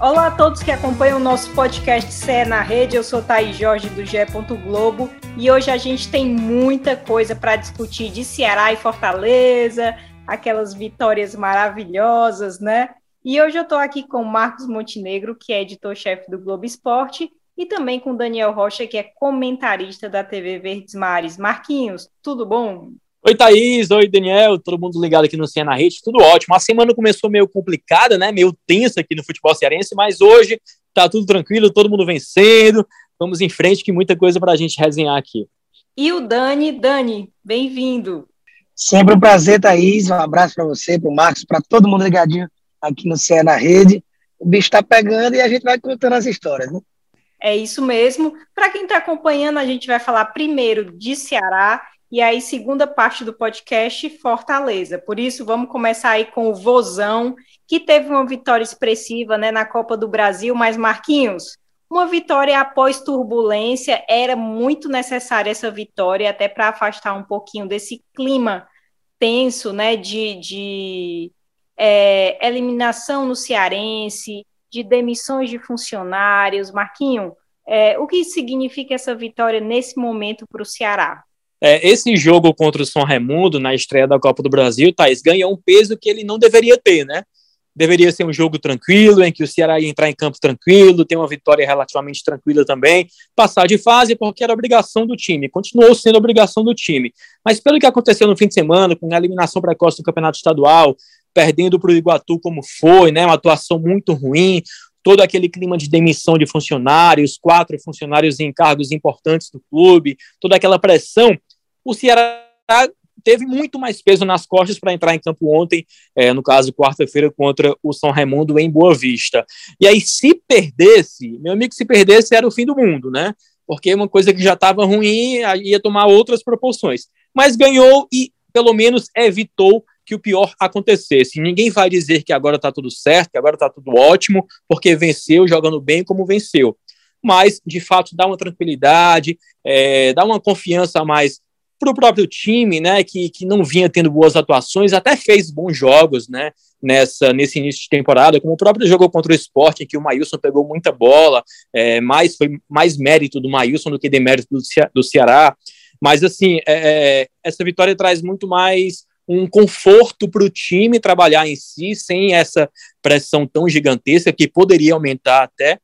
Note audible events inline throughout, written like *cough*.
Olá a todos que acompanham o nosso podcast CE na Rede. Eu sou Thaís Jorge do GE. Globo e hoje a gente tem muita coisa para discutir de Ceará e Fortaleza, aquelas vitórias maravilhosas, né? E hoje eu estou aqui com Marcos Montenegro, que é editor-chefe do Globo Esporte, e também com Daniel Rocha, que é comentarista da TV Verdes Mares. Marquinhos, tudo bom? Oi, Thaís. Oi, Daniel. Todo mundo ligado aqui no Cena na Rede. Tudo ótimo. A semana começou meio complicada, né? Meio tensa aqui no futebol cearense, mas hoje tá tudo tranquilo, todo mundo vencendo. Vamos em frente, que muita coisa para a gente resenhar aqui. E o Dani. Dani, bem-vindo. Sempre um prazer, Thaís. Um abraço para você, para o Marcos, para todo mundo ligadinho aqui no Cena na Rede. O bicho está pegando e a gente vai contando as histórias, né? É isso mesmo. Para quem está acompanhando, a gente vai falar primeiro de Ceará e aí, segunda parte do podcast, Fortaleza. Por isso, vamos começar aí com o Vozão, que teve uma vitória expressiva né, na Copa do Brasil, mas Marquinhos, uma vitória após turbulência, era muito necessária essa vitória, até para afastar um pouquinho desse clima tenso, né, de, de é, eliminação no Cearense, de demissões de funcionários. Marquinho, é, o que significa essa vitória nesse momento para o Ceará? É, esse jogo contra o São Raimundo, na estreia da Copa do Brasil, Thaís, ganhou um peso que ele não deveria ter, né? Deveria ser um jogo tranquilo, em que o Ceará ia entrar em campo tranquilo, ter uma vitória relativamente tranquila também, passar de fase, porque era obrigação do time, continuou sendo obrigação do time. Mas pelo que aconteceu no fim de semana, com a eliminação precoce do Campeonato Estadual, perdendo para o Iguatu como foi, né? Uma atuação muito ruim, todo aquele clima de demissão de funcionários, quatro funcionários em cargos importantes do clube, toda aquela pressão, o Ceará teve muito mais peso nas costas para entrar em campo ontem, é, no caso, quarta-feira, contra o São Raimundo em Boa Vista. E aí, se perdesse, meu amigo, se perdesse era o fim do mundo, né? Porque uma coisa que já estava ruim ia tomar outras proporções. Mas ganhou e, pelo menos, evitou que o pior acontecesse. Ninguém vai dizer que agora está tudo certo, que agora está tudo ótimo, porque venceu jogando bem como venceu. Mas, de fato, dá uma tranquilidade, é, dá uma confiança a mais para o próprio time, né, que, que não vinha tendo boas atuações, até fez bons jogos, né, nessa, nesse início de temporada, como o próprio jogou contra o Sport, em que o Maílson pegou muita bola, é, mais, foi mais mérito do Maílson do que demérito do, do Ceará, mas assim, é, é essa vitória traz muito mais um conforto para o time trabalhar em si, sem essa pressão tão gigantesca, que poderia aumentar até,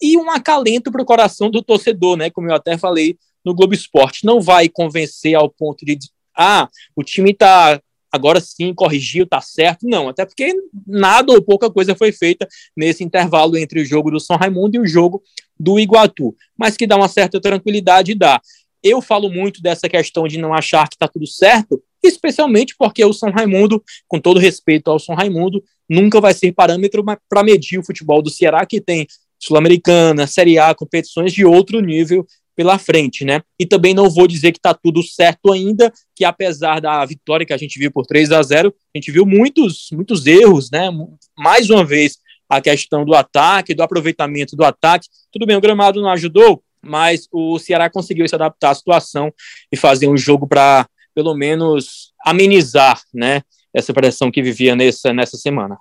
e um acalento para o coração do torcedor, né, como eu até falei no Globo Esporte. Não vai convencer ao ponto de, ah, o time está agora sim corrigiu, tá certo. Não, até porque nada ou pouca coisa foi feita nesse intervalo entre o jogo do São Raimundo e o jogo do Iguatu, mas que dá uma certa tranquilidade dá. Eu falo muito dessa questão de não achar que está tudo certo, especialmente porque o São Raimundo, com todo respeito ao São Raimundo, nunca vai ser parâmetro para medir o futebol do Ceará, que tem Sul-Americana, Série A, competições de outro nível pela frente, né? E também não vou dizer que está tudo certo ainda, que apesar da vitória que a gente viu por 3 a 0 a gente viu muitos, muitos erros, né? Mais uma vez, a questão do ataque, do aproveitamento do ataque. Tudo bem, o gramado não ajudou, mas o Ceará conseguiu se adaptar à situação e fazer um jogo para, pelo menos, amenizar, né? Essa pressão que vivia nessa, nessa semana.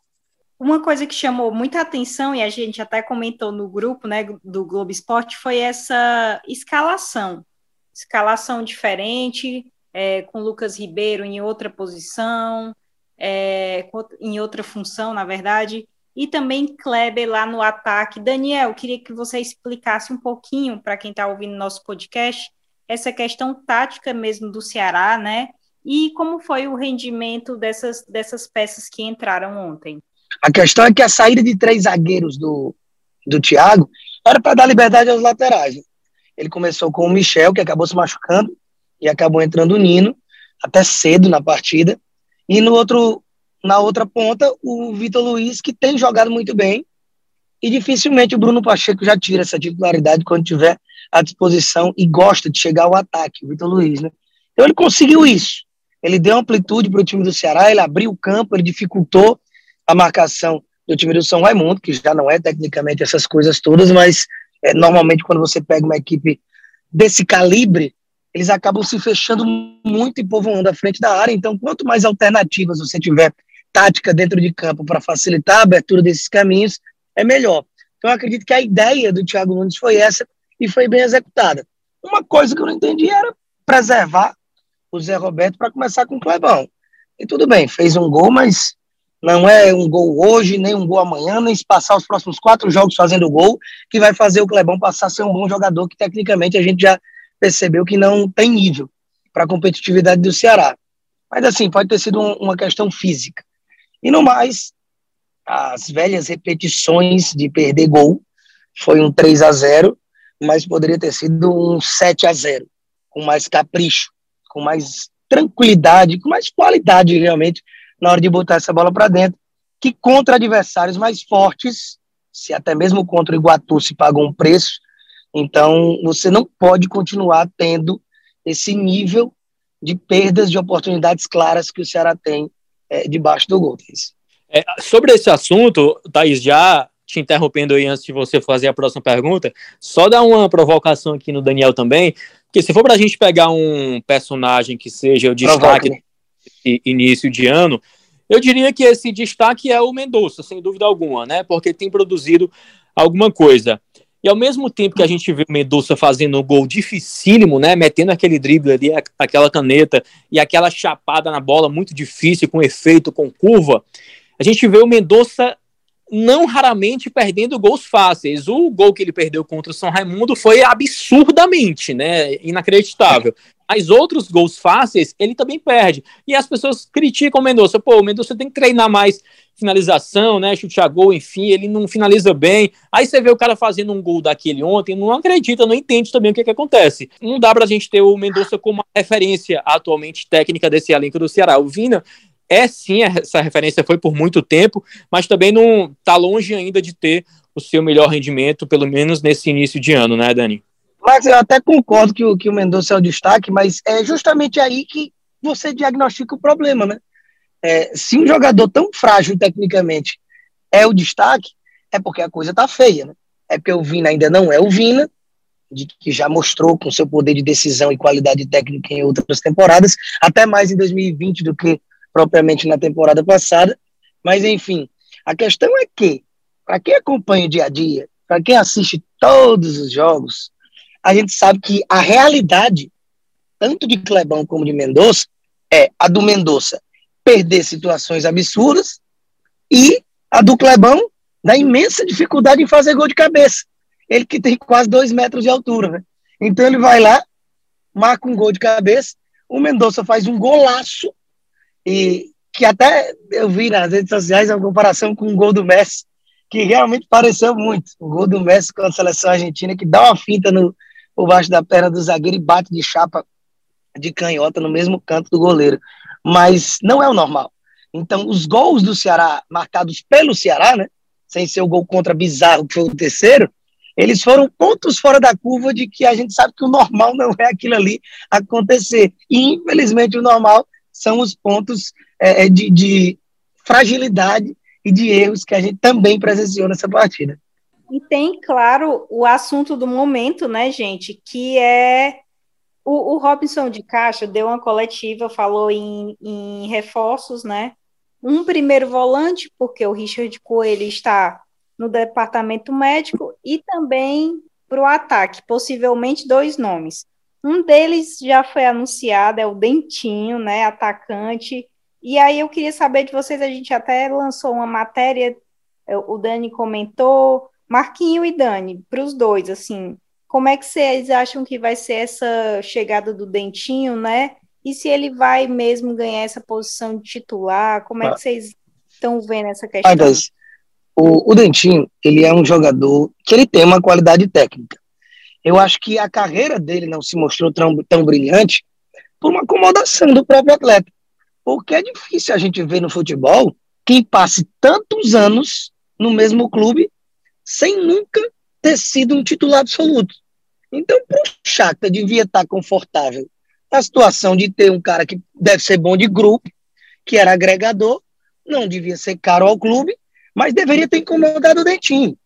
Uma coisa que chamou muita atenção, e a gente até comentou no grupo né, do Globo Esporte, foi essa escalação. Escalação diferente, é, com Lucas Ribeiro em outra posição, é, em outra função, na verdade, e também Kleber lá no ataque. Daniel, queria que você explicasse um pouquinho para quem está ouvindo nosso podcast essa questão tática mesmo do Ceará, né? E como foi o rendimento dessas, dessas peças que entraram ontem? A questão é que a saída de três zagueiros do, do Thiago era para dar liberdade aos laterais. Ele começou com o Michel, que acabou se machucando, e acabou entrando o Nino, até cedo na partida. E no outro, na outra ponta, o Vitor Luiz, que tem jogado muito bem. E dificilmente o Bruno Pacheco já tira essa titularidade quando tiver à disposição e gosta de chegar ao ataque, o Vitor Luiz, né? Então ele conseguiu isso. Ele deu amplitude para o time do Ceará, ele abriu o campo, ele dificultou a marcação do time do São Raimundo, que já não é tecnicamente essas coisas todas, mas é, normalmente quando você pega uma equipe desse calibre, eles acabam se fechando muito e povoando a frente da área. Então, quanto mais alternativas você tiver tática dentro de campo para facilitar a abertura desses caminhos, é melhor. Então, acredito que a ideia do Thiago Nunes foi essa e foi bem executada. Uma coisa que eu não entendi era preservar o Zé Roberto para começar com o Clebão. E tudo bem, fez um gol, mas não é um gol hoje, nem um gol amanhã, nem se passar os próximos quatro jogos fazendo gol, que vai fazer o Clebão passar a ser um bom jogador, que tecnicamente a gente já percebeu que não tem nível para a competitividade do Ceará. Mas assim, pode ter sido um, uma questão física. E no mais, as velhas repetições de perder gol, foi um 3 a 0 mas poderia ter sido um 7 a 0 com mais capricho, com mais tranquilidade, com mais qualidade realmente na hora de botar essa bola para dentro, que contra adversários mais fortes, se até mesmo contra o Iguatu se pagou um preço, então você não pode continuar tendo esse nível de perdas de oportunidades claras que o Ceará tem é, debaixo do gol. É, sobre esse assunto, Thaís, já te interrompendo aí antes de você fazer a próxima pergunta, só dar uma provocação aqui no Daniel também, porque se for para a gente pegar um personagem que seja o destaque de início de ano, eu diria que esse destaque é o Mendonça, sem dúvida alguma, né? Porque tem produzido alguma coisa. E ao mesmo tempo que a gente vê o Mendonça fazendo um gol dificílimo, né? Metendo aquele drible ali, aquela caneta e aquela chapada na bola muito difícil, com efeito, com curva, a gente vê o Mendonça não raramente perdendo gols fáceis. O gol que ele perdeu contra o São Raimundo foi absurdamente, né, inacreditável. Mas outros gols fáceis ele também perde. E as pessoas criticam o Mendonça. Pô, o Mendonça tem que treinar mais finalização, né? Chute a gol, enfim, ele não finaliza bem. Aí você vê o cara fazendo um gol daquele ontem, não acredita, não entende também o que, que acontece. Não dá pra gente ter o Mendonça como referência atualmente técnica desse elenco do Ceará. O Vina é sim, essa referência foi por muito tempo, mas também não está longe ainda de ter o seu melhor rendimento, pelo menos nesse início de ano, né, Dani? Mas eu até concordo que o, que o Mendonça é o destaque, mas é justamente aí que você diagnostica o problema, né? É, se um jogador tão frágil tecnicamente é o destaque, é porque a coisa tá feia, né? É porque o Vina ainda não é o Vina, de que já mostrou com seu poder de decisão e qualidade técnica em outras temporadas, até mais em 2020 do que propriamente na temporada passada. Mas, enfim, a questão é que, para quem acompanha o dia a dia, para quem assiste todos os jogos, a gente sabe que a realidade, tanto de Clebão como de Mendonça, é a do Mendonça perder situações absurdas e a do Clebão da imensa dificuldade em fazer gol de cabeça. Ele que tem quase dois metros de altura, né? Então ele vai lá, marca um gol de cabeça, o Mendonça faz um golaço e que até eu vi nas redes sociais a comparação com o gol do Messi, que realmente pareceu muito. O gol do Messi com a seleção argentina, que dá uma finta no, por baixo da perna do zagueiro e bate de chapa de canhota no mesmo canto do goleiro. Mas não é o normal. Então, os gols do Ceará, marcados pelo Ceará, né, sem ser o gol contra Bizarro, que foi o terceiro, eles foram pontos fora da curva de que a gente sabe que o normal não é aquilo ali acontecer. E, infelizmente, o normal são os pontos é, é, de, de fragilidade e de erros que a gente também presenciou nessa partida. E tem, claro, o assunto do momento, né, gente, que é o, o Robinson de Caixa deu uma coletiva, falou em, em, reforços, né? Um primeiro volante, porque o Richard Coelho está no departamento médico, e também para o ataque, possivelmente dois nomes. Um deles já foi anunciado, é o Dentinho, né, atacante. E aí eu queria saber de vocês, a gente até lançou uma matéria, é, o Dani comentou, Marquinho e Dani, para os dois, assim, como é que vocês acham que vai ser essa chegada do Dentinho, né? E se ele vai mesmo ganhar essa posição de titular? Como é que vocês estão vendo essa questão? o, o Dentinho, ele é um jogador que ele tem uma qualidade técnica. Eu acho que a carreira dele não se mostrou tão, tão brilhante por uma acomodação do próprio atleta. Porque é difícil a gente ver no futebol quem passe tantos anos no mesmo clube sem nunca ter sido um titular absoluto. Então, para o Shakhtar devia estar confortável na situação de ter um cara que deve ser bom de grupo, que era agregador, não devia ser caro ao clube, mas deveria ter incomodado o Dentinho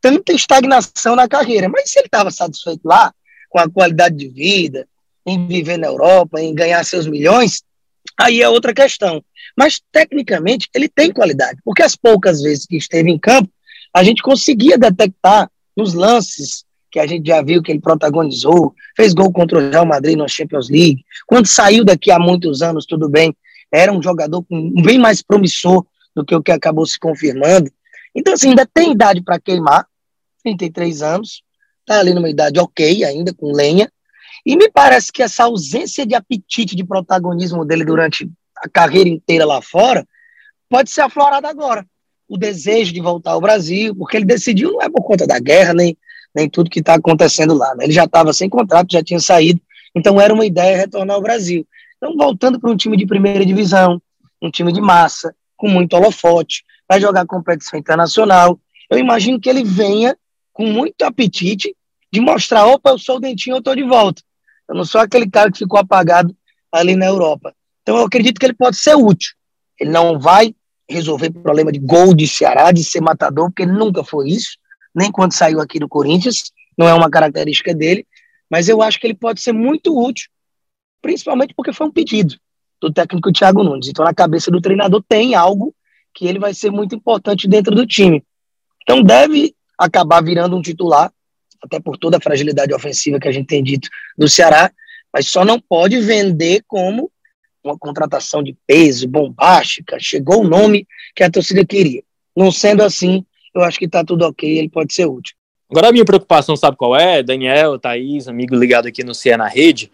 tanta estagnação na carreira. Mas se ele estava satisfeito lá, com a qualidade de vida, em viver na Europa, em ganhar seus milhões, aí é outra questão. Mas, tecnicamente, ele tem qualidade, porque as poucas vezes que esteve em campo, a gente conseguia detectar nos lances que a gente já viu que ele protagonizou, fez gol contra o Real Madrid na Champions League. Quando saiu daqui há muitos anos, tudo bem, era um jogador bem mais promissor do que o que acabou se confirmando. Então, assim, ainda tem idade para queimar, 33 anos, tá ali numa idade ok, ainda com lenha, e me parece que essa ausência de apetite de protagonismo dele durante a carreira inteira lá fora pode ser aflorada agora. O desejo de voltar ao Brasil, porque ele decidiu não é por conta da guerra, nem, nem tudo que está acontecendo lá. Né? Ele já estava sem contrato, já tinha saído, então era uma ideia retornar ao Brasil. Então, voltando para um time de primeira divisão, um time de massa, com muito holofote, vai jogar competição internacional. Eu imagino que ele venha com muito apetite de mostrar: opa, eu sou o Dentinho, eu estou de volta. Eu não sou aquele cara que ficou apagado ali na Europa. Então, eu acredito que ele pode ser útil. Ele não vai resolver o problema de gol de Ceará, de ser matador, porque ele nunca foi isso, nem quando saiu aqui do Corinthians, não é uma característica dele, mas eu acho que ele pode ser muito útil, principalmente porque foi um pedido do técnico Thiago Nunes. Então, na cabeça do treinador tem algo que ele vai ser muito importante dentro do time. Então, deve acabar virando um titular, até por toda a fragilidade ofensiva que a gente tem dito do Ceará, mas só não pode vender como uma contratação de peso, bombástica, chegou o nome que a torcida queria. Não sendo assim, eu acho que está tudo ok, ele pode ser útil. Agora a minha preocupação, sabe qual é? Daniel, Thaís, amigo ligado aqui no CE na Rede,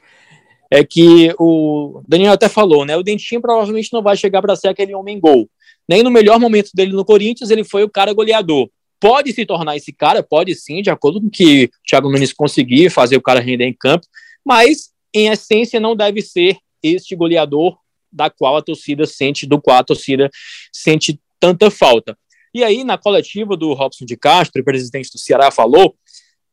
é que o Daniel até falou, né? O Dentinho provavelmente não vai chegar para ser aquele homem gol. Nem no melhor momento dele no Corinthians, ele foi o cara goleador. Pode se tornar esse cara, pode sim, de acordo com que o Thiago Nunes conseguir fazer o cara render em campo, mas em essência não deve ser este goleador da qual a torcida sente, do qual a torcida sente tanta falta. E aí, na coletiva do Robson de Castro, presidente do Ceará, falou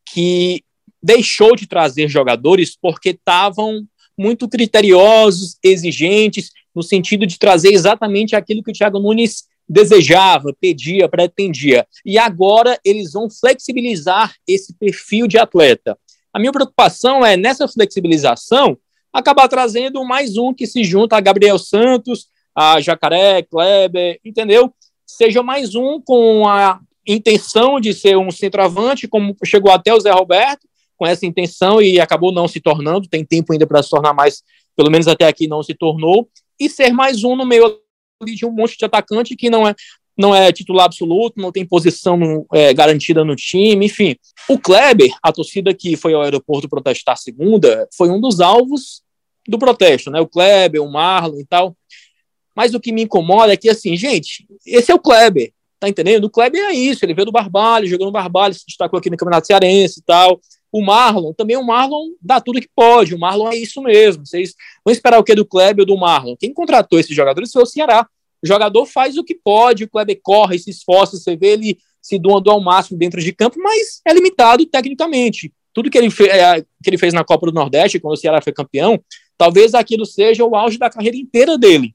que deixou de trazer jogadores porque estavam muito criteriosos, exigentes, no sentido de trazer exatamente aquilo que o Thiago Nunes desejava, pedia, pretendia. E agora eles vão flexibilizar esse perfil de atleta. A minha preocupação é, nessa flexibilização, acabar trazendo mais um que se junta a Gabriel Santos, a Jacaré, Kleber, entendeu? Seja mais um com a intenção de ser um centroavante, como chegou até o Zé Roberto, com essa intenção e acabou não se tornando, tem tempo ainda para se tornar mais, pelo menos até aqui não se tornou, e ser mais um no meio de um monte de atacante que não é não é titular absoluto, não tem posição é, garantida no time, enfim. O Kleber, a torcida que foi ao aeroporto protestar segunda, foi um dos alvos do protesto, né? O Kleber, o Marlon e tal. Mas o que me incomoda é que, assim, gente, esse é o Kleber, tá entendendo? O Kleber é isso, ele veio do Barbalho, jogou no Barbalho, se destacou aqui no Campeonato Cearense e tal. O Marlon, também o Marlon dá tudo que pode, o Marlon é isso mesmo. Vocês vão esperar o que do Kleber ou do Marlon? Quem contratou esses jogadores foi o Ceará. O jogador faz o que pode, o Kleber corre, se esforça, você vê ele se doando ao máximo dentro de campo, mas é limitado tecnicamente. Tudo que ele, é, que ele fez na Copa do Nordeste, quando o Ceará foi campeão, talvez aquilo seja o auge da carreira inteira dele.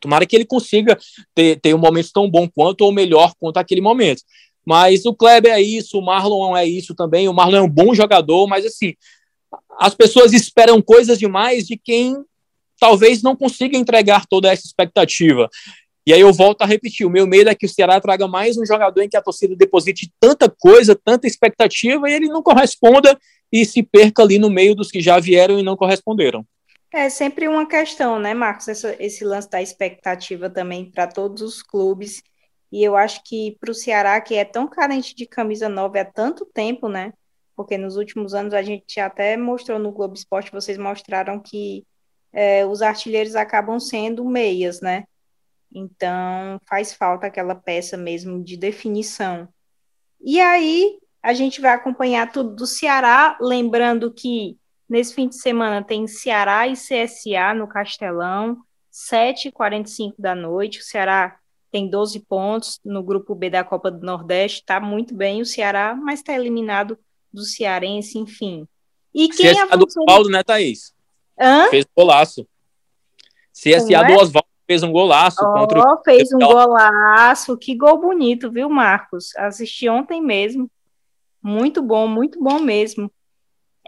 Tomara que ele consiga ter, ter um momento tão bom quanto ou melhor quanto aquele momento. Mas o Kleber é isso, o Marlon é isso também. O Marlon é um bom jogador, mas assim, as pessoas esperam coisas demais de quem talvez não consiga entregar toda essa expectativa. E aí eu volto a repetir, o meu medo é que o Ceará traga mais um jogador em que a torcida deposite tanta coisa, tanta expectativa, e ele não corresponda e se perca ali no meio dos que já vieram e não corresponderam. É sempre uma questão, né, Marcos? Esse, lance da expectativa também para todos os clubes. E eu acho que para o Ceará, que é tão carente de camisa nova há tanto tempo, né? Porque nos últimos anos a gente até mostrou no Globo Esporte, vocês mostraram que é, os artilheiros acabam sendo meias, né? Então faz falta aquela peça mesmo de definição. E aí a gente vai acompanhar tudo do Ceará, lembrando que nesse fim de semana tem Ceará e CSA no Castelão, 7h45 da noite. O Ceará tem 12 pontos no grupo B da Copa do Nordeste, está muito bem o Ceará, mas está eliminado do Cearense, enfim. E quem CSA do Paulo, né, Thaís? Hã? Fez golaço. CSA é? do Oswaldo fez um golaço oh, contra o. Fez um golaço. Que gol bonito, viu, Marcos? Assisti ontem mesmo. Muito bom, muito bom mesmo.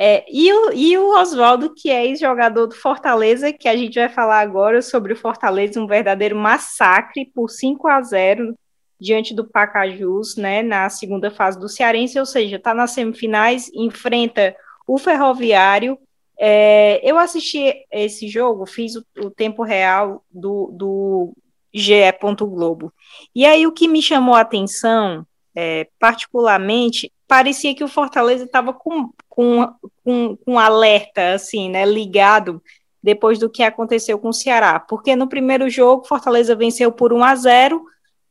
É, e o, e o Oswaldo, que é ex-jogador do Fortaleza, que a gente vai falar agora sobre o Fortaleza, um verdadeiro massacre por 5 a 0 diante do Pacajus, né, na segunda fase do Cearense, ou seja, está nas semifinais, enfrenta o Ferroviário. É, eu assisti esse jogo, fiz o, o tempo real do, do GE. Globo. E aí o que me chamou a atenção, é, particularmente, parecia que o Fortaleza estava com, com, com, com alerta, assim, né, ligado depois do que aconteceu com o Ceará, porque no primeiro jogo Fortaleza venceu por 1 a 0,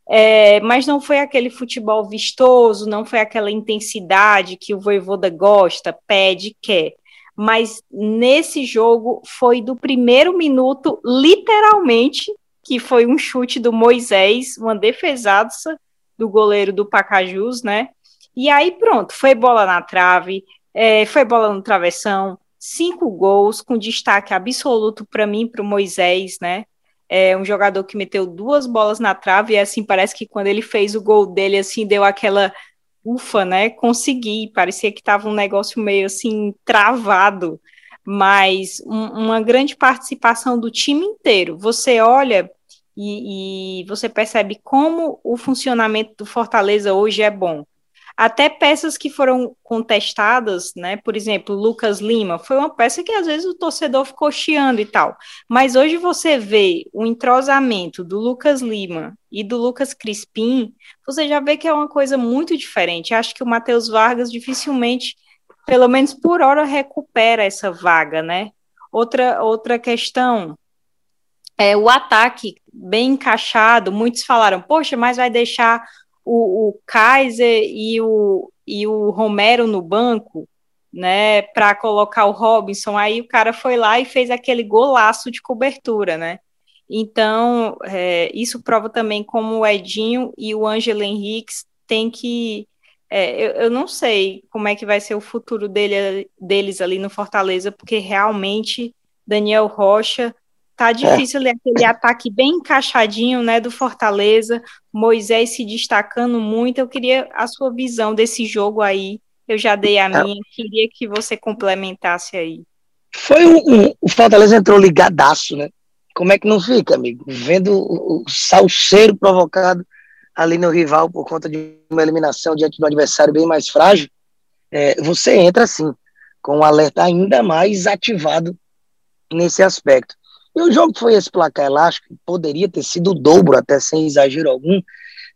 é, mas não foi aquele futebol vistoso, não foi aquela intensidade que o Voivoda gosta, pede, quer. Mas nesse jogo foi do primeiro minuto, literalmente, que foi um chute do Moisés, uma defesaça do goleiro do Pacajus, né? E aí pronto, foi bola na trave, é, foi bola no travessão, cinco gols, com destaque absoluto para mim, para o Moisés, né? É um jogador que meteu duas bolas na trave, e assim, parece que quando ele fez o gol dele, assim, deu aquela ufa, né? Consegui, parecia que estava um negócio meio assim, travado, mas um, uma grande participação do time inteiro. Você olha e, e você percebe como o funcionamento do Fortaleza hoje é bom até peças que foram contestadas, né? Por exemplo, Lucas Lima foi uma peça que às vezes o torcedor ficou chiando e tal. Mas hoje você vê o entrosamento do Lucas Lima e do Lucas Crispim, você já vê que é uma coisa muito diferente. Acho que o Matheus Vargas dificilmente, pelo menos por hora, recupera essa vaga, né? Outra, outra questão é o ataque bem encaixado. Muitos falaram, poxa, mas vai deixar o, o Kaiser e o, e o Romero no banco, né, para colocar o Robinson, aí o cara foi lá e fez aquele golaço de cobertura, né? Então, é, isso prova também como o Edinho e o Ângelo Henriques têm que. É, eu, eu, não sei como é que vai ser o futuro dele, deles ali no Fortaleza, porque realmente Daniel Rocha Tá é. difícil é. aquele ataque bem encaixadinho, né, do Fortaleza, Moisés se destacando muito. Eu queria a sua visão desse jogo aí. Eu já dei a é. minha, queria que você complementasse aí. Foi um, um, o Fortaleza entrou ligadaço, né? Como é que não fica, amigo? Vendo o, o salseiro provocado ali no rival por conta de uma eliminação diante de um adversário bem mais frágil, é, você entra assim, com um alerta ainda mais ativado nesse aspecto. E o jogo foi esse placar elástico, poderia ter sido o dobro, até sem exagero algum,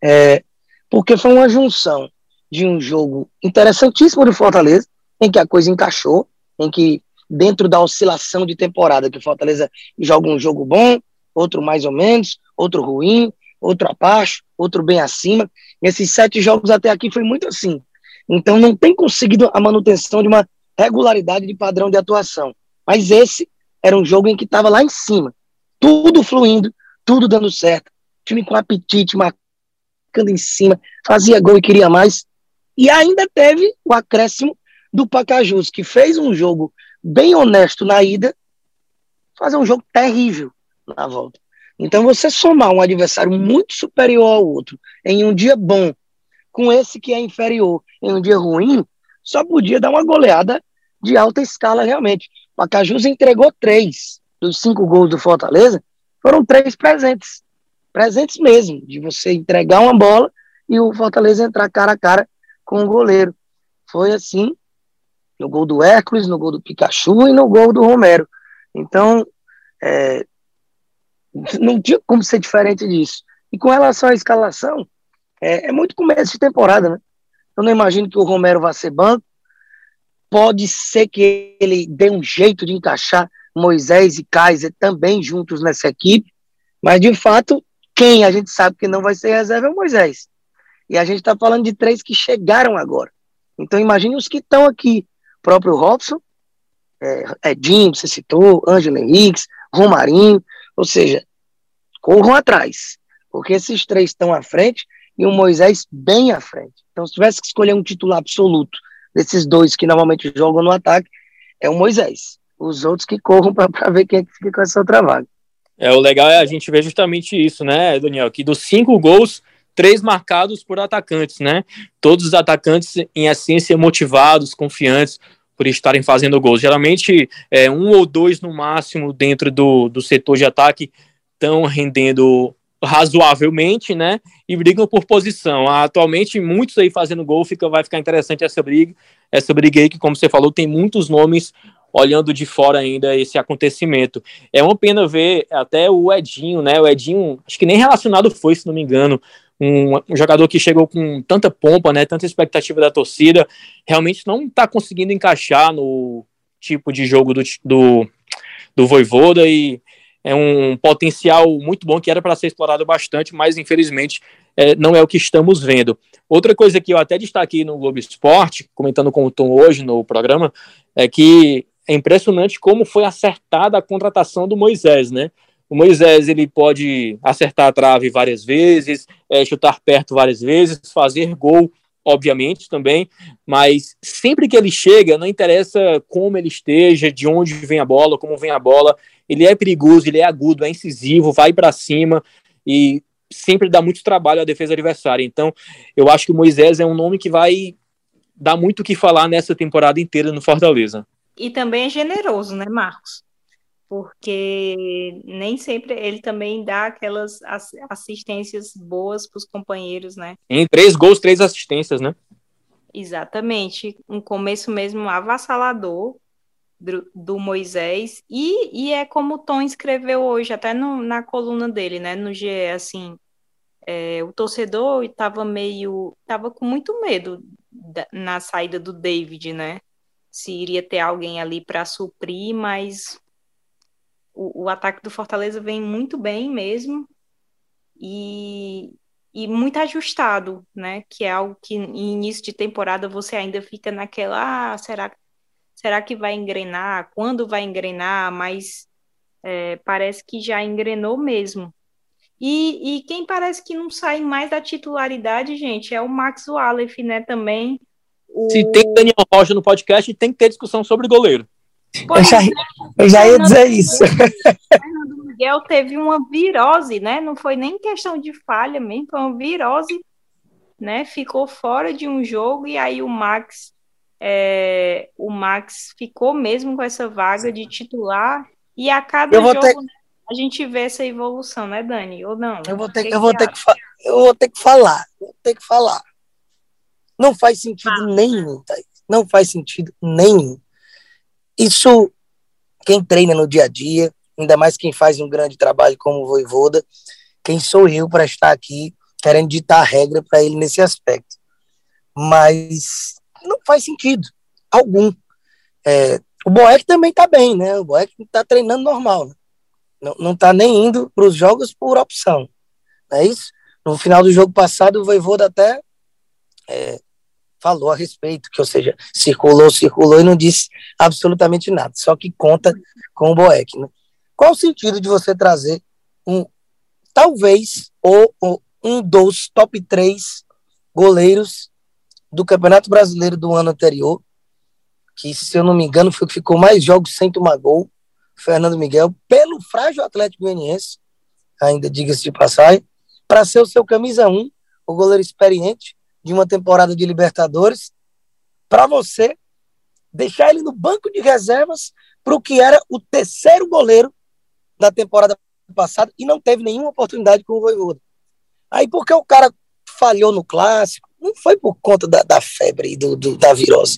é, porque foi uma junção de um jogo interessantíssimo do Fortaleza, em que a coisa encaixou, em que dentro da oscilação de temporada, que o Fortaleza joga um jogo bom, outro mais ou menos, outro ruim, outro abaixo, outro bem acima. Esses sete jogos até aqui foi muito assim. Então não tem conseguido a manutenção de uma regularidade de padrão de atuação. Mas esse era um jogo em que estava lá em cima, tudo fluindo, tudo dando certo, time com apetite, marcando em cima, fazia gol e queria mais. E ainda teve o acréscimo do Pacajus, que fez um jogo bem honesto na ida, fazer um jogo terrível na volta. Então, você somar um adversário muito superior ao outro em um dia bom, com esse que é inferior em um dia ruim, só podia dar uma goleada de alta escala realmente. Pacajus entregou três dos cinco gols do Fortaleza, foram três presentes. Presentes mesmo, de você entregar uma bola e o Fortaleza entrar cara a cara com o goleiro. Foi assim no gol do Hércules, no gol do Pikachu e no gol do Romero. Então, é, não tinha como ser diferente disso. E com relação à escalação, é, é muito começo de temporada, né? Eu não imagino que o Romero vá ser banco, Pode ser que ele dê um jeito de encaixar Moisés e Kaiser também juntos nessa equipe, mas de fato, quem a gente sabe que não vai ser reserva é o Moisés. E a gente está falando de três que chegaram agora. Então imagine os que estão aqui. O próprio Robson, é, Edinho, você citou, Ângelo Henriques, Romarinho, ou seja, corram atrás, porque esses três estão à frente e o Moisés bem à frente. Então, se tivesse que escolher um titular absoluto desses dois que normalmente jogam no ataque, é o Moisés. Os outros que corram para ver quem é que fica com essa outra vaga. É, o legal é a gente ver justamente isso, né, Daniel? Que dos cinco gols, três marcados por atacantes, né? Todos os atacantes, em essência, motivados, confiantes por estarem fazendo gols. Geralmente, é, um ou dois no máximo dentro do, do setor de ataque estão rendendo razoavelmente, né? E brigam por posição. Atualmente, muitos aí fazendo gol, fica, vai ficar interessante essa briga. Essa briga aí, que, como você falou, tem muitos nomes olhando de fora ainda esse acontecimento. É uma pena ver até o Edinho, né? O Edinho, acho que nem relacionado foi, se não me engano. Um, um jogador que chegou com tanta pompa, né? Tanta expectativa da torcida, realmente não está conseguindo encaixar no tipo de jogo do, do, do Voivoda e é um potencial muito bom que era para ser explorado bastante, mas infelizmente é, não é o que estamos vendo. Outra coisa que eu até destaquei no Globo Esporte, comentando com o Tom hoje no programa, é que é impressionante como foi acertada a contratação do Moisés, né? O Moisés ele pode acertar a trave várias vezes, é, chutar perto várias vezes, fazer gol, obviamente também, mas sempre que ele chega, não interessa como ele esteja, de onde vem a bola, como vem a bola, ele é perigoso, ele é agudo, é incisivo, vai para cima e sempre dá muito trabalho à defesa adversária. Então, eu acho que o Moisés é um nome que vai dar muito o que falar nessa temporada inteira no Fortaleza. E também é generoso, né, Marcos? Porque nem sempre ele também dá aquelas assistências boas para os companheiros, né? Em três gols, três assistências, né? Exatamente. Um começo mesmo avassalador do, do Moisés, e, e é como o Tom escreveu hoje, até no, na coluna dele, né, no GE, assim, é, o torcedor estava meio, estava com muito medo da, na saída do David, né, se iria ter alguém ali para suprir, mas o, o ataque do Fortaleza vem muito bem mesmo, e, e muito ajustado, né? Que é algo que em início de temporada você ainda fica naquela, ah, será será que vai engrenar? Quando vai engrenar? Mas é, parece que já engrenou mesmo. E, e, quem parece que não sai mais da titularidade, gente, é o Max Wallace, né, também. O... Se tem Daniel Rocha no podcast, tem que ter discussão sobre goleiro. eu já, eu já ia dizer isso. Fernando Miguel teve uma virose, né? Não foi nem questão de falha mesmo, foi uma virose, né? Ficou fora de um jogo e aí o Max é, o Max ficou mesmo com essa vaga de titular e a cada jogo ter... né, a gente vê essa evolução, né, Dani? Ou não? Eu vou ter que, eu vou ter que, eu vou ter que falar, vou ter que falar. Não faz sentido ah. nenhum, Thaís. Não faz sentido nenhum. Isso quem treina no dia a dia, ainda mais quem faz um grande trabalho como o Voivoda, quem sou eu para estar aqui querendo ditar a regra para ele nesse aspecto. Mas não faz sentido algum. É, o Boeck também está bem, né? O Boeck está treinando normal. Né? Não está nem indo para os jogos por opção. Não é isso? No final do jogo passado, o Voivoda até é, falou a respeito, que, ou seja, circulou, circulou e não disse absolutamente nada, só que conta com o Boeck. Né? Qual o sentido de você trazer um, talvez, ou, ou um dos top três goleiros do Campeonato Brasileiro do ano anterior, que, se eu não me engano, foi que ficou mais jogos sem tomar gol, Fernando Miguel, pelo frágil Atlético Goianiense, ainda diga-se de passagem, para ser o seu camisa 1, o goleiro experiente de uma temporada de Libertadores, para você deixar ele no banco de reservas para o que era o terceiro goleiro da temporada passada e não teve nenhuma oportunidade com o Voivoda. Aí porque o cara falhou no clássico, não foi por conta da, da febre e do, do, da virose.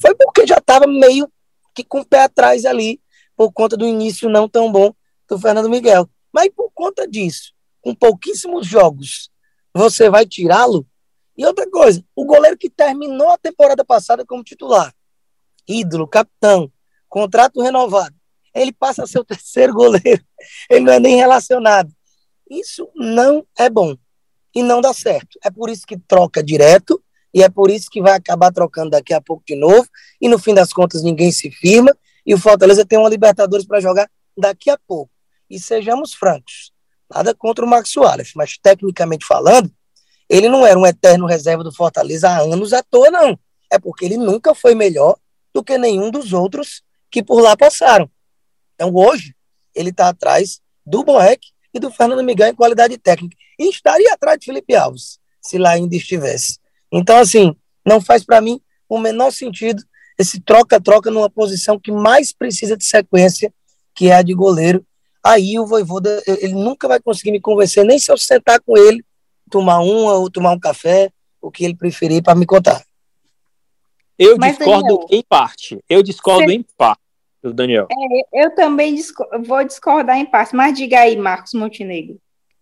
Foi porque já estava meio que com o pé atrás ali, por conta do início não tão bom do Fernando Miguel. Mas por conta disso, com pouquíssimos jogos, você vai tirá-lo? E outra coisa, o goleiro que terminou a temporada passada como titular, ídolo, capitão, contrato renovado, ele passa a ser o terceiro goleiro, *laughs* ele não é nem relacionado. Isso não é bom e não dá certo. É por isso que troca direto e é por isso que vai acabar trocando daqui a pouco de novo e no fim das contas ninguém se firma e o Fortaleza tem uma Libertadores para jogar daqui a pouco. E sejamos francos, nada contra o Max Soares, mas tecnicamente falando, ele não era um eterno reserva do Fortaleza há anos à toa, não. É porque ele nunca foi melhor do que nenhum dos outros que por lá passaram. Então hoje ele está atrás do Boeck e do Fernando Miguel em qualidade técnica. E estaria atrás de Felipe Alves, se lá ainda estivesse. Então, assim, não faz para mim o menor sentido esse troca-troca numa posição que mais precisa de sequência, que é a de goleiro. aí o Voivoda, ele nunca vai conseguir me convencer, nem se eu sentar com ele, tomar um ou tomar um café, o que ele preferir para me contar. Eu Mas, discordo Daniel, em parte. Eu discordo você... em parte, Daniel. É, eu também discor vou discordar em parte, mas diga aí, Marcos Montenegro.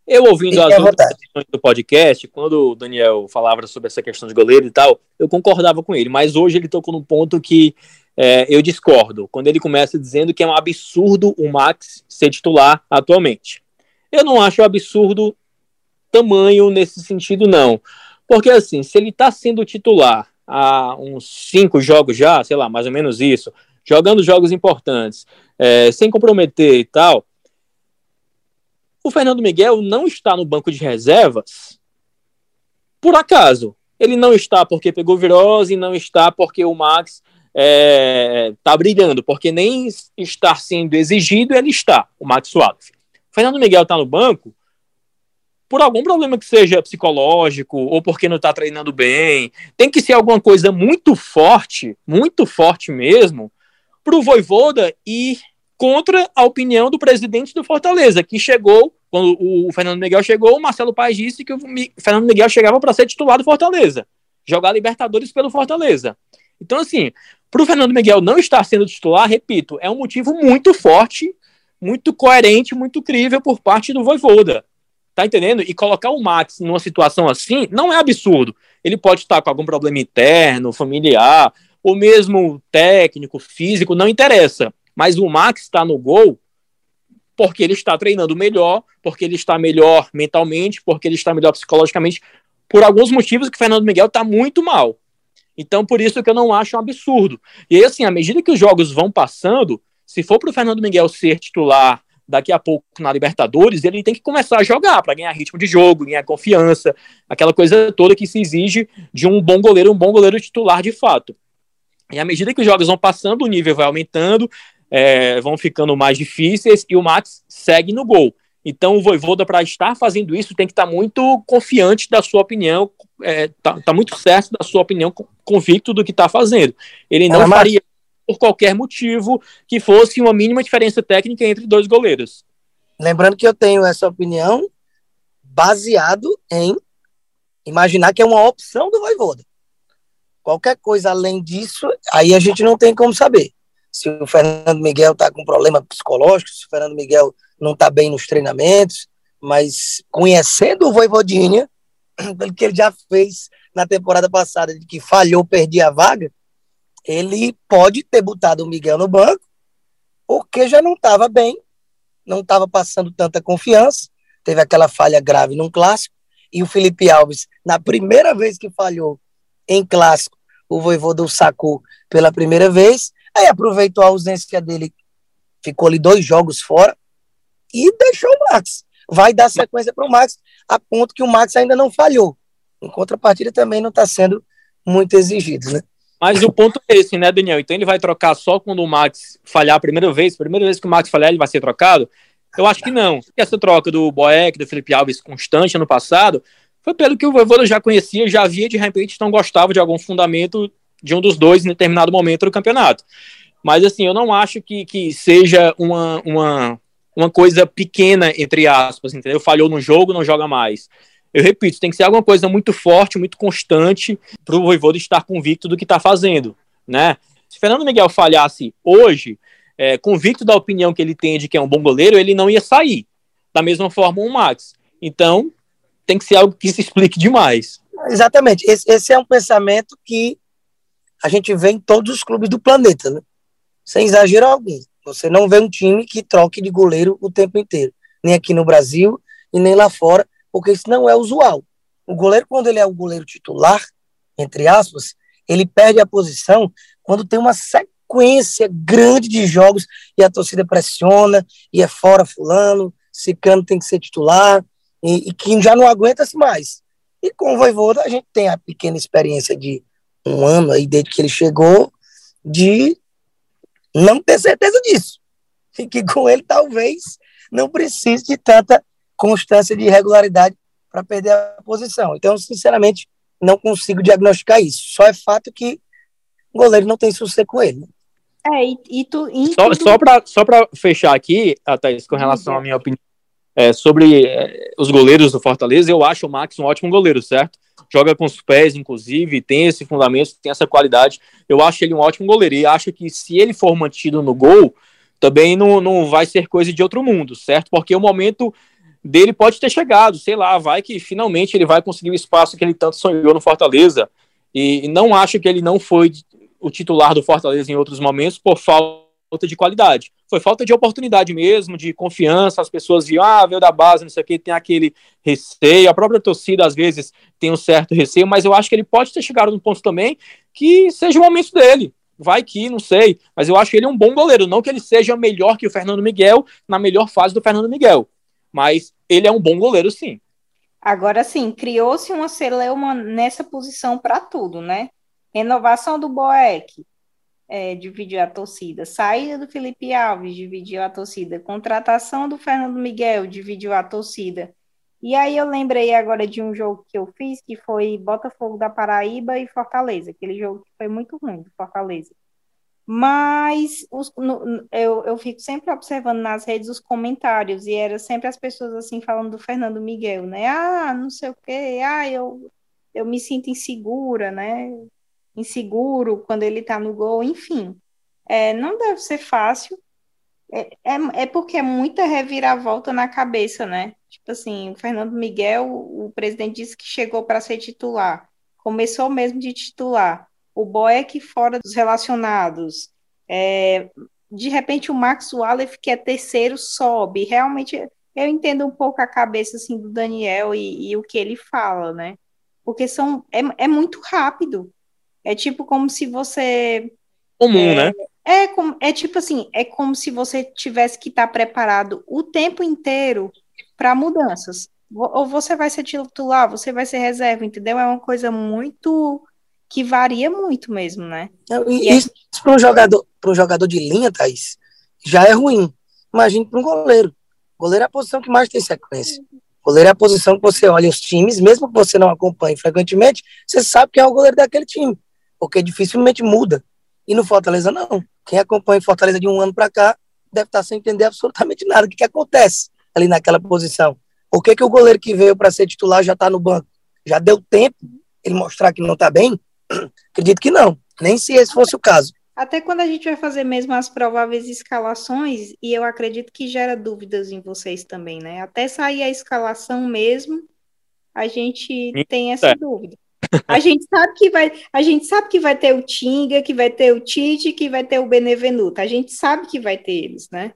Eu ouvindo as outras sessões do podcast, quando o Daniel falava sobre essa questão de goleiro e tal, eu concordava com ele, mas hoje ele tocou num ponto que é, eu discordo, quando ele começa dizendo que é um absurdo o Max ser titular atualmente. Eu não acho absurdo tamanho nesse sentido, não. Porque, assim, se ele está sendo titular há uns cinco jogos já, sei lá, mais ou menos isso, jogando jogos importantes, é, sem comprometer e tal, o Fernando Miguel não está no banco de reservas por acaso. Ele não está porque pegou virose, não está porque o Max está é, tá brilhando, porque nem está sendo exigido ele está, o Max Suárez. O Fernando Miguel está no banco por algum problema que seja psicológico ou porque não está treinando bem. Tem que ser alguma coisa muito forte, muito forte mesmo, para o Voivoda ir contra a opinião do presidente do Fortaleza, que chegou, quando o Fernando Miguel chegou, o Marcelo Paes disse que o Fernando Miguel chegava para ser titular do Fortaleza, jogar Libertadores pelo Fortaleza. Então, assim, para o Fernando Miguel não estar sendo titular, repito, é um motivo muito forte, muito coerente, muito crível por parte do Voivoda. Tá entendendo? E colocar o Max numa situação assim não é absurdo. Ele pode estar com algum problema interno, familiar, ou mesmo técnico, físico, não interessa. Mas o Max está no gol porque ele está treinando melhor, porque ele está melhor mentalmente, porque ele está melhor psicologicamente, por alguns motivos que o Fernando Miguel está muito mal. Então, por isso que eu não acho um absurdo. E assim, à medida que os jogos vão passando, se for para o Fernando Miguel ser titular daqui a pouco na Libertadores, ele tem que começar a jogar para ganhar ritmo de jogo, ganhar confiança, aquela coisa toda que se exige de um bom goleiro, um bom goleiro titular de fato. E à medida que os jogos vão passando, o nível vai aumentando, é, vão ficando mais difíceis e o Max segue no gol. Então o Voivoda, para estar fazendo isso, tem que estar muito confiante da sua opinião, é, tá, tá, muito certo da sua opinião, convicto do que está fazendo. Ele não faria por qualquer motivo que fosse uma mínima diferença técnica entre dois goleiros. Lembrando que eu tenho essa opinião baseado em imaginar que é uma opção do Voivoda. Qualquer coisa além disso, aí a gente não tem como saber. Se o Fernando Miguel está com problema psicológico, se o Fernando Miguel não está bem nos treinamentos, mas conhecendo o Voivodinha, *clears throat* pelo que ele já fez na temporada passada, de que falhou, perdia a vaga, ele pode ter botado o Miguel no banco, porque já não estava bem, não estava passando tanta confiança, teve aquela falha grave num clássico, e o Felipe Alves, na primeira vez que falhou em clássico, o Voivoda o sacou pela primeira vez, Aí aproveitou a ausência dele, ficou ali dois jogos fora e deixou o Max. Vai dar sequência para o Max, a ponto que o Max ainda não falhou. Em contrapartida, também não está sendo muito exigido, né? Mas o ponto é esse, né, Daniel? Então ele vai trocar só quando o Max falhar a primeira vez? Primeira vez que o Max falhar, ele vai ser trocado? Eu acho que não. Essa troca do Boeck, do Felipe Alves constante ano passado, foi pelo que o Voivoda já conhecia, já via de repente, não gostava de algum fundamento de um dos dois em determinado momento do campeonato. Mas assim, eu não acho que, que seja uma, uma, uma coisa pequena, entre aspas, entendeu? Falhou no jogo, não joga mais. Eu repito, tem que ser alguma coisa muito forte, muito constante, para o Voivoda estar convicto do que está fazendo, né? Se Fernando Miguel falhasse hoje, é, convicto da opinião que ele tem de que é um bom goleiro, ele não ia sair. Da mesma forma o Max. Então, tem que ser algo que se explique demais. Exatamente. Esse, esse é um pensamento que a gente vê em todos os clubes do planeta, né? Sem exagero algum. Você não vê um time que troque de goleiro o tempo inteiro, nem aqui no Brasil e nem lá fora, porque isso não é usual. O goleiro, quando ele é o goleiro titular, entre aspas, ele perde a posição quando tem uma sequência grande de jogos e a torcida pressiona e é fora fulano, Cicano tem que ser titular e, e que já não aguenta-se mais. E com o Voivoda a gente tem a pequena experiência de um ano aí desde que ele chegou, de não ter certeza disso. *laughs* E que com ele talvez não precise de tanta constância de regularidade para perder a posição. Então, sinceramente, não consigo diagnosticar isso. Só é fato que o goleiro não tem sucesso com ele. É, e, e tu. E só tudo... só para só fechar aqui, Thaís, com relação à minha opinião é, sobre é, os goleiros do Fortaleza, eu acho o Max um ótimo goleiro, certo? Joga com os pés, inclusive, tem esse fundamento, tem essa qualidade. Eu acho ele um ótimo goleiro e acho que se ele for mantido no gol, também não, não vai ser coisa de outro mundo, certo? Porque o momento dele pode ter chegado, sei lá, vai que finalmente ele vai conseguir o espaço que ele tanto sonhou no Fortaleza. E, e não acho que ele não foi o titular do Fortaleza em outros momentos por falta de qualidade. Foi falta de oportunidade mesmo, de confiança. As pessoas viam, ah, veio da base, não sei o que, tem aquele receio. A própria torcida, às vezes, tem um certo receio, mas eu acho que ele pode ter chegado num ponto também que seja o momento dele. Vai que, não sei. Mas eu acho que ele é um bom goleiro. Não que ele seja melhor que o Fernando Miguel na melhor fase do Fernando Miguel. Mas ele é um bom goleiro, sim. Agora sim, criou-se uma celeuma nessa posição para tudo, né? Renovação do Boeck, é, dividiu a torcida. Saída do Felipe Alves, dividiu a torcida. Contratação do Fernando Miguel, dividiu a torcida. E aí eu lembrei agora de um jogo que eu fiz, que foi Botafogo da Paraíba e Fortaleza. Aquele jogo que foi muito ruim, Fortaleza. Mas os, no, eu, eu fico sempre observando nas redes os comentários, e era sempre as pessoas assim falando do Fernando Miguel, né? Ah, não sei o quê, ah, eu, eu me sinto insegura, né? Inseguro quando ele está no gol, enfim. É, não deve ser fácil. É, é, é, porque é muita reviravolta na cabeça, né? Tipo assim, o Fernando Miguel, o presidente disse que chegou para ser titular. Começou mesmo de titular. O Boeck fora dos relacionados. É, de repente o Max Wallace, que é terceiro, sobe. Realmente, eu entendo um pouco a cabeça assim, do Daniel e, e o que ele fala, né? Porque são, é, é muito rápido. É tipo como se você. Comum, é, né? É, é tipo assim, é como se você tivesse que estar preparado o tempo inteiro para mudanças. Ou você vai ser titular, você vai ser reserva, entendeu? É uma coisa muito que varia muito mesmo, né? E, e isso é... para um jogador, para um jogador de linha, Thaís, já é ruim. Imagine para um goleiro. Goleiro é a posição que mais tem sequência. Goleiro é a posição que você olha os times, mesmo que você não acompanhe frequentemente, você sabe quem é o goleiro daquele time porque dificilmente muda. E no Fortaleza, não. Quem acompanha o Fortaleza de um ano para cá deve estar tá sem entender absolutamente nada. O que, que acontece ali naquela posição? Por que, que o goleiro que veio para ser titular já está no banco? Já deu tempo ele mostrar que não está bem? *clears throat* Acredito que não. Nem se esse fosse o caso. Até quando a gente vai fazer mesmo as prováveis escalações, e eu acredito que gera dúvidas em vocês também, né? Até sair a escalação mesmo, a gente tem essa é. dúvida. A gente sabe que vai, a gente sabe que vai ter o Tinga, que vai ter o Tite, que vai ter o Benevenuto. A gente sabe que vai ter eles, né?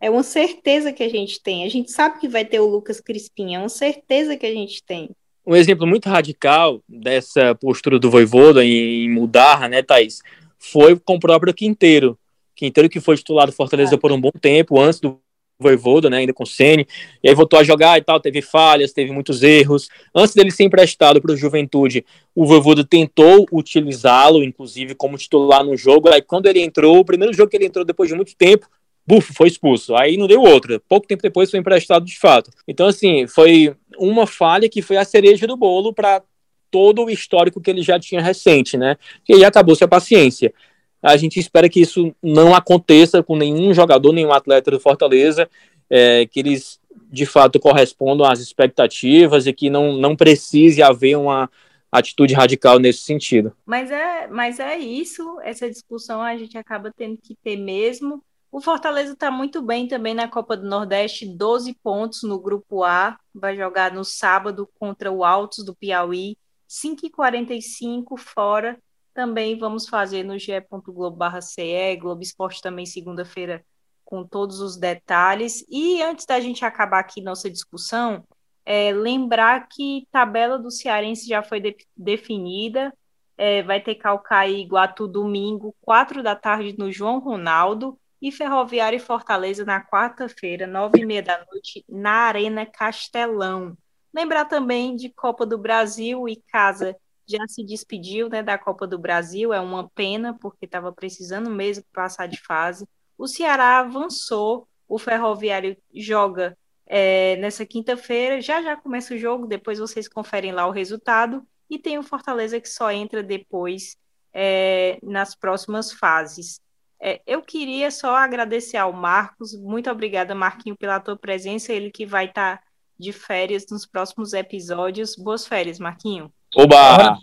É uma certeza que a gente tem. A gente sabe que vai ter o Lucas Crispim, é uma certeza que a gente tem. Um exemplo muito radical dessa postura do Voivoda em mudar, né, Thaís, foi com o próprio Quinteiro. Quinteiro que foi titular do Fortaleza é. por um bom tempo, antes do Voivoda, né, ainda com o Ceni, e aí voltou a jogar e tal, teve falhas, teve muitos erros. Antes dele ser emprestado para o Juventude, o Voivoda tentou utilizá-lo, inclusive como titular no jogo. Aí quando ele entrou, o primeiro jogo que ele entrou depois de muito tempo, bufo, foi expulso. Aí não deu outra. Pouco tempo depois foi emprestado de fato. Então assim, foi uma falha que foi a cereja do bolo para todo o histórico que ele já tinha recente, né? E aí acabou-se a paciência. A gente espera que isso não aconteça com nenhum jogador, nenhum atleta do Fortaleza, é, que eles de fato correspondam às expectativas e que não, não precise haver uma atitude radical nesse sentido. Mas é, mas é isso, essa discussão a gente acaba tendo que ter mesmo. O Fortaleza está muito bem também na Copa do Nordeste, 12 pontos no grupo A, vai jogar no sábado contra o Altos do Piauí, 5h45 fora também vamos fazer no ge.globo.ce, Globo Esporte também segunda-feira com todos os detalhes. E antes da gente acabar aqui nossa discussão, é, lembrar que tabela do Cearense já foi de, definida. É, vai ter Calcaí e Iguatu domingo, quatro da tarde no João Ronaldo e Ferroviária e Fortaleza na quarta-feira, nove e meia da noite, na Arena Castelão. Lembrar também de Copa do Brasil e Casa já se despediu né, da Copa do Brasil, é uma pena, porque estava precisando mesmo passar de fase. O Ceará avançou, o Ferroviário joga é, nessa quinta-feira, já já começa o jogo, depois vocês conferem lá o resultado, e tem o Fortaleza que só entra depois é, nas próximas fases. É, eu queria só agradecer ao Marcos. Muito obrigada, Marquinho, pela tua presença. Ele que vai estar tá de férias nos próximos episódios. Boas férias, Marquinho. Oba!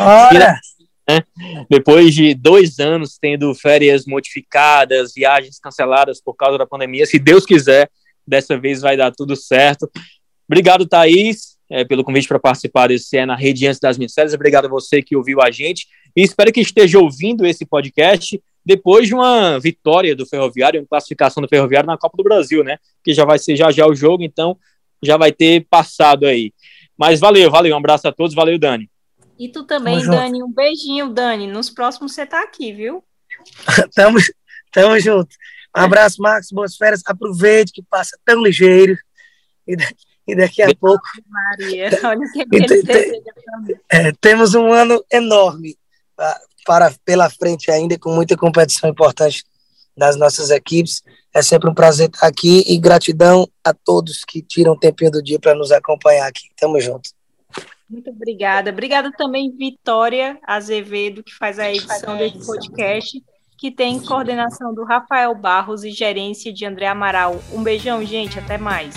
Ora! Né? Depois de dois anos tendo férias modificadas, viagens canceladas por causa da pandemia, se Deus quiser, dessa vez vai dar tudo certo. Obrigado, Thaís, é, pelo convite para participar desse É na Rede Antes das Minhas Obrigado a você que ouviu a gente e espero que esteja ouvindo esse podcast depois de uma vitória do Ferroviário, uma classificação do Ferroviário na Copa do Brasil, né? Que já vai ser já já o jogo, então já vai ter passado aí. Mas valeu, valeu, um abraço a todos, valeu, Dani. E tu também, tamo Dani, junto. um beijinho, Dani. Nos próximos você tá aqui, viu? *laughs* tamo, tamo junto. Um abraço, Marcos, boas férias. Aproveite que passa tão ligeiro. E, e daqui a pouco. Maria, *laughs* olha o que, é que ele é, Temos um ano enorme para, pela frente ainda, com muita competição importante das nossas equipes. É sempre um prazer estar aqui e gratidão a todos que tiram um tempinho do dia para nos acompanhar aqui. Tamo junto. Muito obrigada. Obrigada também, Vitória Azevedo, que faz a edição desse podcast, que tem coordenação do Rafael Barros e gerência de André Amaral. Um beijão, gente. Até mais.